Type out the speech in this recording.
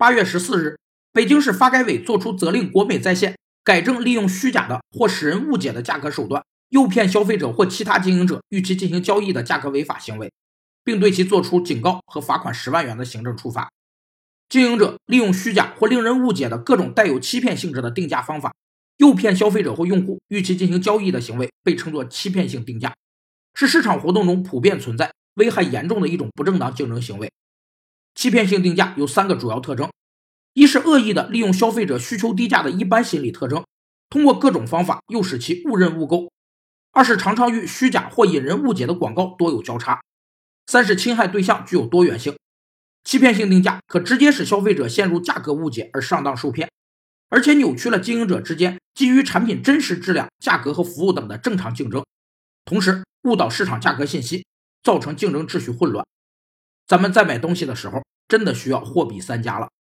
八月十四日，北京市发改委作出责令国美在线改正利用虚假的或使人误解的价格手段，诱骗消费者或其他经营者与其进行交易的价格违法行为，并对其作出警告和罚款十万元的行政处罚。经营者利用虚假或令人误解的各种带有欺骗性质的定价方法，诱骗消费者或用户与其进行交易的行为，被称作欺骗性定价，是市场活动中普遍存在、危害严重的一种不正当竞争行为。欺骗性定价有三个主要特征：一是恶意的利用消费者需求低价的一般心理特征，通过各种方法诱使其误认误购；二是常常与虚假或引人误解的广告多有交叉；三是侵害对象具有多元性。欺骗性定价可直接使消费者陷入价格误解而上当受骗，而且扭曲了经营者之间基于产品真实质量、价格和服务等的正常竞争，同时误导市场价格信息，造成竞争秩序混乱。咱们在买东西的时候，真的需要货比三家了。